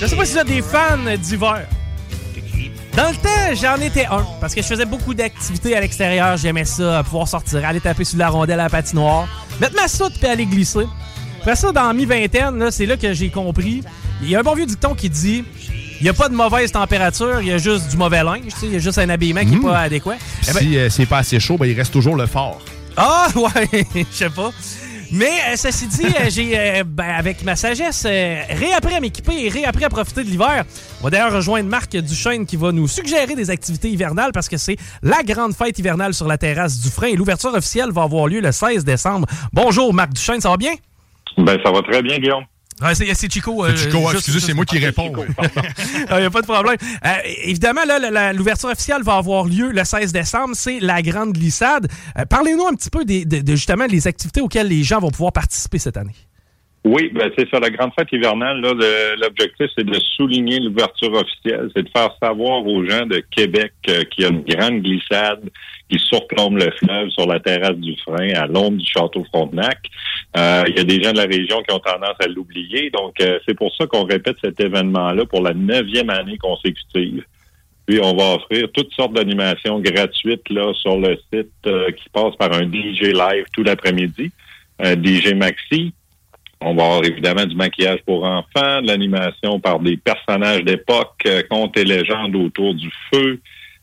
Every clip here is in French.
Je sais pas si êtes des fans d'hiver. Dans le temps, j'en étais un. Parce que je faisais beaucoup d'activités à l'extérieur. J'aimais ça, pouvoir sortir, aller taper sur la rondelle à la patinoire, mettre ma soute puis aller glisser. Après ça, dans mi-vingtaine, c'est là que j'ai compris. Il y a un bon vieux dicton qui dit il n'y a pas de mauvaise température, il y a juste du mauvais linge. Il y a juste un habillement qui n'est pas adéquat. Eh ben- si euh, c'est pas assez chaud, ben, il reste toujours le fort. Ah, ouais, je sais pas. Mais euh, ceci dit, euh, j'ai, euh, ben, avec ma sagesse, euh, réappris à m'équiper et réappris à profiter de l'hiver. On va d'ailleurs rejoindre Marc Duchesne qui va nous suggérer des activités hivernales parce que c'est la grande fête hivernale sur la terrasse du Frein et l'ouverture officielle va avoir lieu le 16 décembre. Bonjour Marc Duchesne, ça va bien? Ben, ça va très bien, Guillaume. Ouais, c'est, c'est Chico. euh, C'est Chico, ah, excusez, c'est moi qui réponds. Il n'y a pas de problème. Euh, évidemment, là, la- la- l'ouverture officielle va avoir lieu le 16 décembre. C'est la grande glissade. Euh, Parlez-nous un petit peu des, de, de, justement les activités auxquelles les gens vont pouvoir participer cette année. Oui, ben c'est ça. La grande fête hivernale, l'objectif, c'est de souligner l'ouverture officielle. C'est de faire savoir aux gens de Québec euh, qu'il y a une grande glissade qui surplombe le fleuve sur la terrasse du frein à l'ombre du château Frontenac. Euh, il y a des gens de la région qui ont tendance à l'oublier. Donc, euh, c'est pour ça qu'on répète cet événement-là pour la neuvième année consécutive. Puis, on va offrir toutes sortes d'animations gratuites là sur le site euh, qui passe par un DJ live tout l'après-midi, un DJ Maxi. On va avoir évidemment du maquillage pour enfants, de l'animation par des personnages d'époque, euh, contes et légendes autour du feu.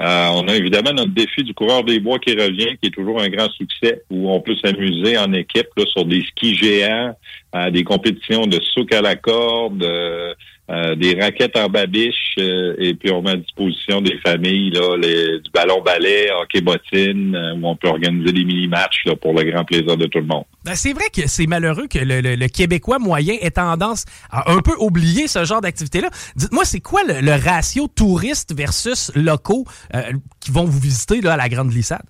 Euh, on a évidemment notre défi du coureur des bois qui revient, qui est toujours un grand succès, où on peut s'amuser en équipe là, sur des skis géants, euh, des compétitions de souk à la corde, euh, euh, des raquettes en babiche, euh, et puis on met à disposition des familles là, les, du ballon ballet, hockey bottine, euh, où on peut organiser des mini-matchs là, pour le grand plaisir de tout le monde. Ben, c'est vrai que c'est malheureux que le, le- le Québécois moyen ait tendance à un peu oublier ce genre d'activité-là. Dites-moi, c'est quoi le, le ratio touristes versus locaux euh, qui vont vous visiter là, à la Grande Glissade?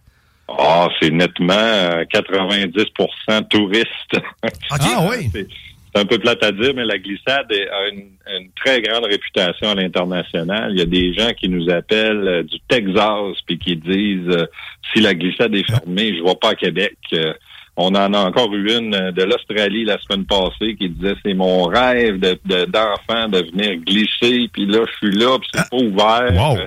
Ah, c'est nettement euh, 90% touristes. Ah oui. C'est un peu plate à dire, mais la glissade a une, une très grande réputation à l'international. Il y a des gens qui nous appellent euh, du Texas puis qui disent euh, si la glissade est fermée, je ne vais pas à Québec. Euh, on en a encore eu une de l'Australie la semaine passée qui disait c'est mon rêve de- de- d'enfant de, venir glisser, puis là je suis là, puis c'est pas ouvert. Wow.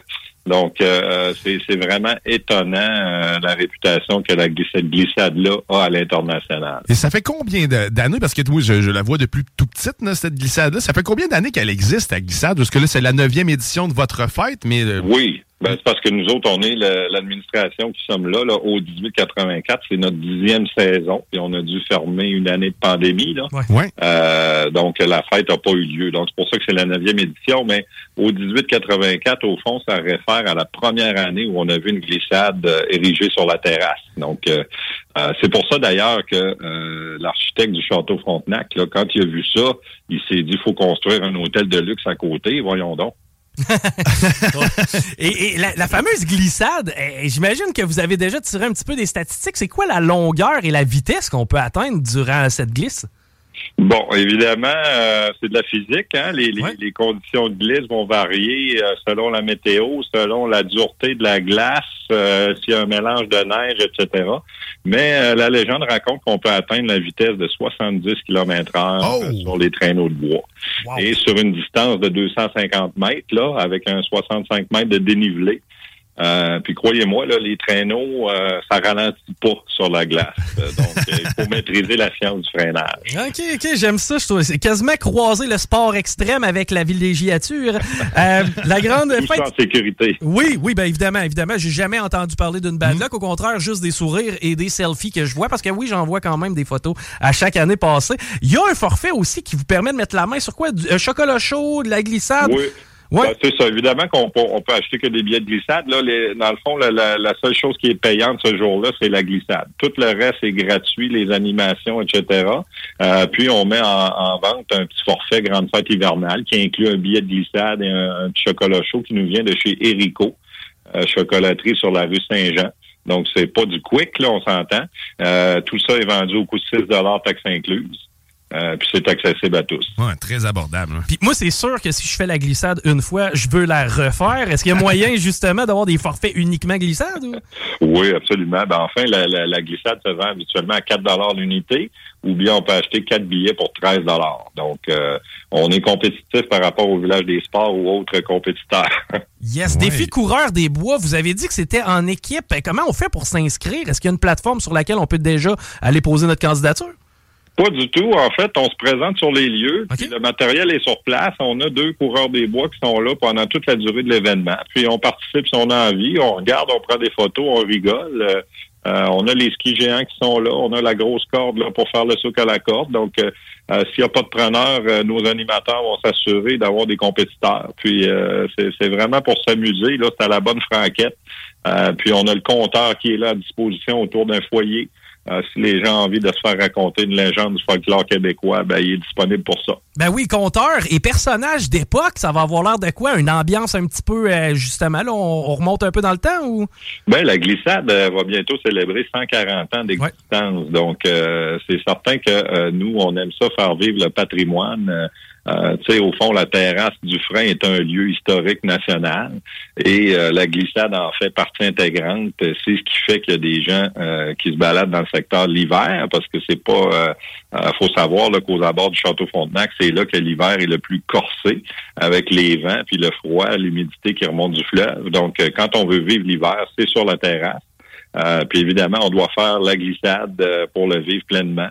Euh, Donc, euh, c'est c'est vraiment étonnant euh, la réputation que la glissade, glissade-là a à l'international. Et ça fait combien d'années, parce que moi, je, je la vois depuis tout petite, là, cette glissade-là. Ça fait combien d'années qu'elle existe, la glissade? Parce que là, c'est la neuvième édition de votre fête, mais... euh, Oui, ben, c'est parce que nous autres, on est l'administration qui sommes là, là, au 1884. C'est notre dixième saison, puis on a dû fermer une année de pandémie. Là. Ouais. Euh, donc, la fête n'a pas eu lieu. Donc, c'est pour ça que c'est la neuvième édition. Mais au 1884, au fond, ça réfère à la première année où on a vu une glissade euh, érigée sur la terrasse. Donc, euh, euh, c'est pour ça d'ailleurs que euh, l'architecte du château Frontenac, là, quand il a vu ça, il s'est dit, il faut construire un hôtel de luxe à côté. Voyons donc. Et, la, fameuse glissade, eh, j'imagine que vous avez déjà tiré un petit peu des statistiques. C'est quoi la longueur et la vitesse qu'on peut atteindre durant cette glisse? Bon, évidemment, euh, c'est de la physique. Hein? Les, les, les conditions de glisse vont varier euh, selon la météo, selon la dureté de la glace, euh, s'il y a un mélange de neige, etc. Mais euh, la légende raconte qu'on peut atteindre la vitesse de 70 km heure euh, sur les traîneaux de bois. Et sur une distance de 250 mètres, là, avec un 65 mètres de dénivelé. Euh, puis croyez-moi, là, les traîneaux, euh, ça ralentit pas sur la glace. Euh, donc, il faut maîtriser la science du freinage. OK, OK, j'aime ça. Je trouve c'est quasiment croiser le sport extrême avec la villégiature. la grande Tout fête... en sécurité. Oui, oui, bien évidemment, évidemment. J'ai jamais entendu parler d'une bad luck. Au contraire, juste des sourires et des selfies que je vois. Parce que oui, j'en vois quand même des photos à chaque année passée. Il y a un forfait aussi qui vous permet de mettre la main sur quoi? Du chocolat chaud, de la glissade? Oui. Ouais. Ben, c'est ça. Évidemment qu'on peut, on peut acheter que des billets de glissade. Là, les, dans le fond, la, la, seule chose qui est payante ce jour-là, c'est la glissade. Tout le reste est gratuit, les animations, etc. Euh, puis on met en, en, vente un petit forfait grande fête hivernale qui inclut un billet de glissade et un, un chocolat chaud qui nous vient de chez Erico, euh, chocolaterie sur la rue Saint-Jean. Donc, c'est pas du quick, là, on s'entend. Euh, tout ça est vendu au coût de 6 taxes incluses. Euh, puis c'est accessible à tous. Ouais, très abordable. Puis moi, c'est sûr que si je fais la glissade une fois, je veux la refaire. Est-ce qu'il y a moyen justement d'avoir des forfaits uniquement glissade? Ou? Oui, absolument. Ben, enfin, la, la, la, glissade se vend habituellement à 4 l'unité ou bien on peut acheter 4 billets pour 13 Donc, euh, on est compétitif par rapport au village des sports ou autres compétiteurs. yes. Ouais. Défi coureur des bois, vous avez dit que c'était en équipe. Comment on fait pour s'inscrire? Est-ce qu'il y a une plateforme sur laquelle on peut déjà aller poser notre candidature? Pas du tout. En fait, on se présente sur les lieux. Okay. Puis le matériel est sur place. On a deux coureurs des bois qui sont là pendant toute la durée de l'événement. Puis on participe si on a envie. On regarde, on prend des photos, on rigole. Euh, on a les skis géants qui sont là. On a la grosse corde là, pour faire le saut à la corde. Donc, euh, euh, s'il n'y a pas de preneur, nos animateurs vont s'assurer d'avoir des compétiteurs. Puis, c'est vraiment pour s'amuser. Là, c'est à la bonne franquette. puis, on a le compteur qui est là à disposition autour d'un foyer. Euh, si les gens ont envie de se faire raconter une légende du folklore québécois, ben, il est disponible pour ça. Ben oui, conteur et personnage d'époque, ça va avoir l'air de quoi? Une ambiance un petit peu, euh, justement, là, on, on, remonte un peu dans le temps ou? Ben, la glissade euh, va bientôt célébrer 140 ans d'existence. Ouais. Donc, c'est certain que nous, on aime ça faire vivre le patrimoine. Euh, tu sais, au fond, la terrasse du frein est un lieu historique national et euh, la glissade en fait partie intégrante. C'est ce qui fait qu'il y a des gens euh, qui se baladent dans le secteur l'hiver parce que c'est pas. faut savoir qu'aux abords du château Frontenac, c'est là que l'hiver est le plus corsé avec les vents puis le froid, l'humidité qui remonte du fleuve. Donc, quand on veut vivre l'hiver, c'est sur la terrasse. Euh, puis évidemment, on doit faire la glissade euh, pour le vivre pleinement.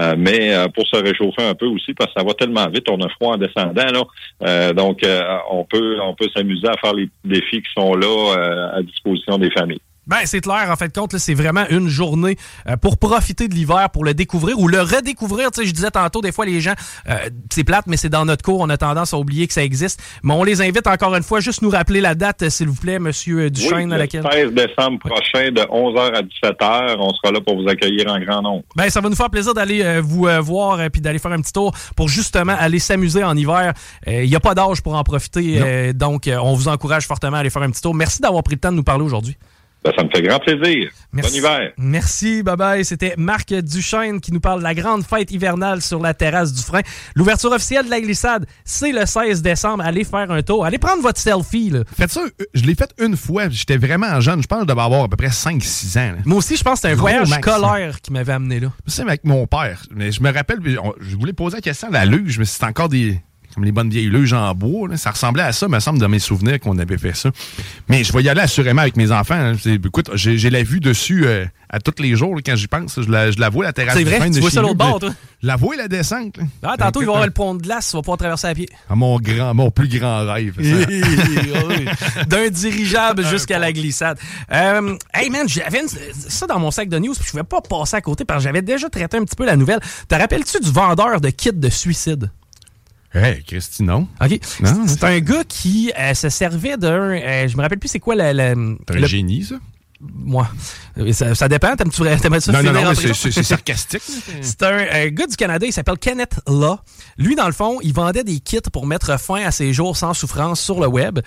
Euh, mais pour se réchauffer un peu aussi, parce que ça va tellement vite, on a froid en descendant. Là. donc, on peut on peut s'amuser à faire les défis qui sont là à disposition des familles. Ben, c'est clair, en fait, compte, c'est vraiment une journée euh, pour profiter de l'hiver, pour le découvrir ou le redécouvrir. Tu sais, je disais tantôt, des fois, les gens, euh, c'est plate, mais c'est dans notre cours, on a tendance à oublier que ça existe. Mais on les invite encore une fois, juste nous rappeler la date, s'il vous plaît, Monsieur Duchesne, oui, à laquelle? Le 16 décembre prochain, de 11h à 17h, on sera là pour vous accueillir en grand nombre. Ben, ça va nous faire plaisir d'aller euh, vous voir et puis d'aller faire un petit tour pour justement aller s'amuser en hiver. Il n'y a pas d'âge pour en profiter, donc on vous encourage fortement à aller faire un petit tour. Merci d'avoir pris le temps de nous parler aujourd'hui. Ben, ça me fait grand plaisir. Merci. Bon hiver. Merci, bye bye. C'était Marc Duchesne qui nous parle de la grande fête hivernale sur la terrasse du frein. L'ouverture officielle de la glissade, c'est le 16 décembre. Allez faire un tour. Allez prendre votre selfie. Là. Faites ça. Je l'ai fait une fois. J'étais vraiment jeune. Je pense que je devais avoir à peu près 5-6 ans. Là. Moi aussi, je pense que c'était un voyage scolaire qui m'avait amené là. C'est avec mon père. Mais je me rappelle, je voulais poser la question à la luge, mais c'est encore des comme les bonnes vieilles luges en bois. Là. Ça ressemblait à ça, me semble, dans mes souvenirs qu'on avait fait ça. Mais je vais y aller assurément avec mes enfants. Hein. Écoute, j'ai la vue dessus euh, à tous les jours là, quand j'y pense. Je la, je la vois, la terrasse C'est vrai, tu vois ça l'autre bord, toi? Je la vois, la descente. Là. Ah, tantôt, il va y avoir le pont de glace, tu vas pouvoir traverser à pied. Ah, mon, grand, mon plus grand rêve. D'un dirigeable jusqu'à la glissade. Euh, hey man, j'avais ça dans mon sac de news, puis je pouvais pas passer à côté parce que j'avais déjà traité un petit peu la nouvelle. Te rappelles-tu du vendeur de kits de suicide? Hey, Christy, non. OK. C'est un gars qui euh, se servait d'un. Euh, je me rappelle plus c'est quoi le. le un le... génie, ça? Moi. Ça, ça dépend. T'aimes-tu ça? Non, non, non, c'est sarcastique. c'est un, un, gars du Canada, il s'appelle Kenneth Law. Lui, dans le fond, il vendait des kits pour mettre fin à ses jours sans souffrance sur le web.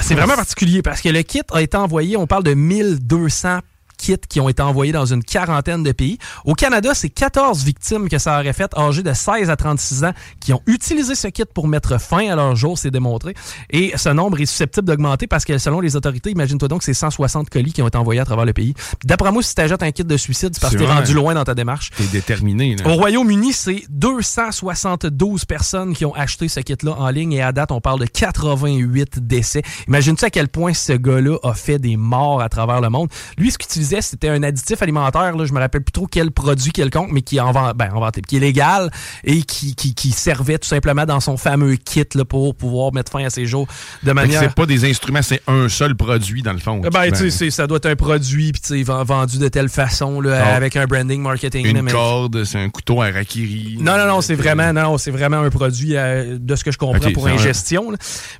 C'est vraiment particulier parce que le kit a été envoyé, on parle de 1200 kits qui ont été envoyés dans une quarantaine de pays. Au Canada, c'est 14 victimes que ça aurait fait, âgées de 16 à 36 ans, qui ont utilisé ce kit pour mettre fin à leur jour, c'est démontré. Et ce nombre est susceptible d'augmenter parce que selon les autorités, imagine-toi donc, c'est 160 colis qui ont été envoyés à travers le pays. D'après moi, si tu ajoutes un kit de suicide, c'est parce que tu es rendu loin dans ta démarche. T'es déterminé. Au Royaume-Uni, c'est 272 personnes qui ont acheté ce kit-là en ligne et à date, on parle de 88 décès. Imagine-tu à quel point ce gars-là a fait des morts à travers le monde? Lui, ce qu'il utilisait, c'était un additif alimentaire. Là, je me rappelle plus trop quel produit quelconque, mais qui est ben, inventé, qui est légal et qui, qui, qui, servait tout simplement dans son fameux kit là, pour pouvoir mettre fin à ses jours de manière. C'est pas des instruments, c'est un seul produit dans le fond. Ben, tu sais, ça doit être un produit puis vendu de telle façon là, avec un branding marketing. Une corde, c'est un couteau à rakiri. Non, non, non, c'est vraiment, non, c'est vraiment un produit euh, de ce que je comprends pour ingestion.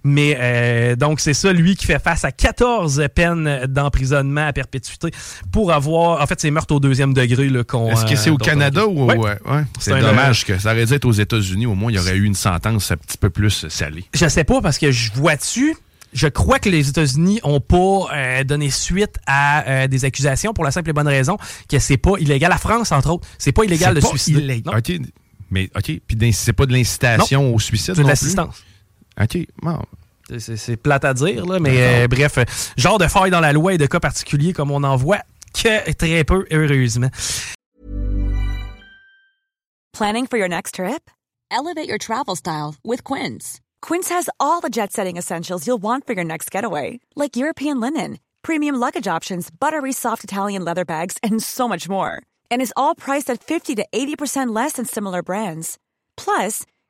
Mais euh, donc c'est ça, lui qui fait face à 14 peines d'emprisonnement à perpétuité pour avoir, en fait, c'est meurtre au deuxième degré qu'on. Est-ce que c'est au Canada ou ouais. ouais. C'est dommage que ça aurait dû être aux États-Unis. Au moins, il y aurait eu une sentence un petit peu plus salée. Je sais pas parce que je vois dessus je crois que les États-Unis ont pas euh, donné suite à euh, des accusations pour la simple et bonne raison que c'est pas illégal. La France, entre autres, c'est pas illégal de suicider. Illégal. OK, mais OK, puis c'est pas de l'incitation au suicide. C'est de l'assistance. OK, bon. C'est plate à dire, là, mais euh, bref, genre de faille dans la loi et de cas particuliers comme on en voit que très peu, heureusement. Planning for your next trip? Elevate your travel style with Quince. Quince has all the jet setting essentials you'll want for your next getaway, like European linen, premium luggage options, buttery soft Italian leather bags, and so much more. And is all priced at 50 to 80% less than similar brands. Plus,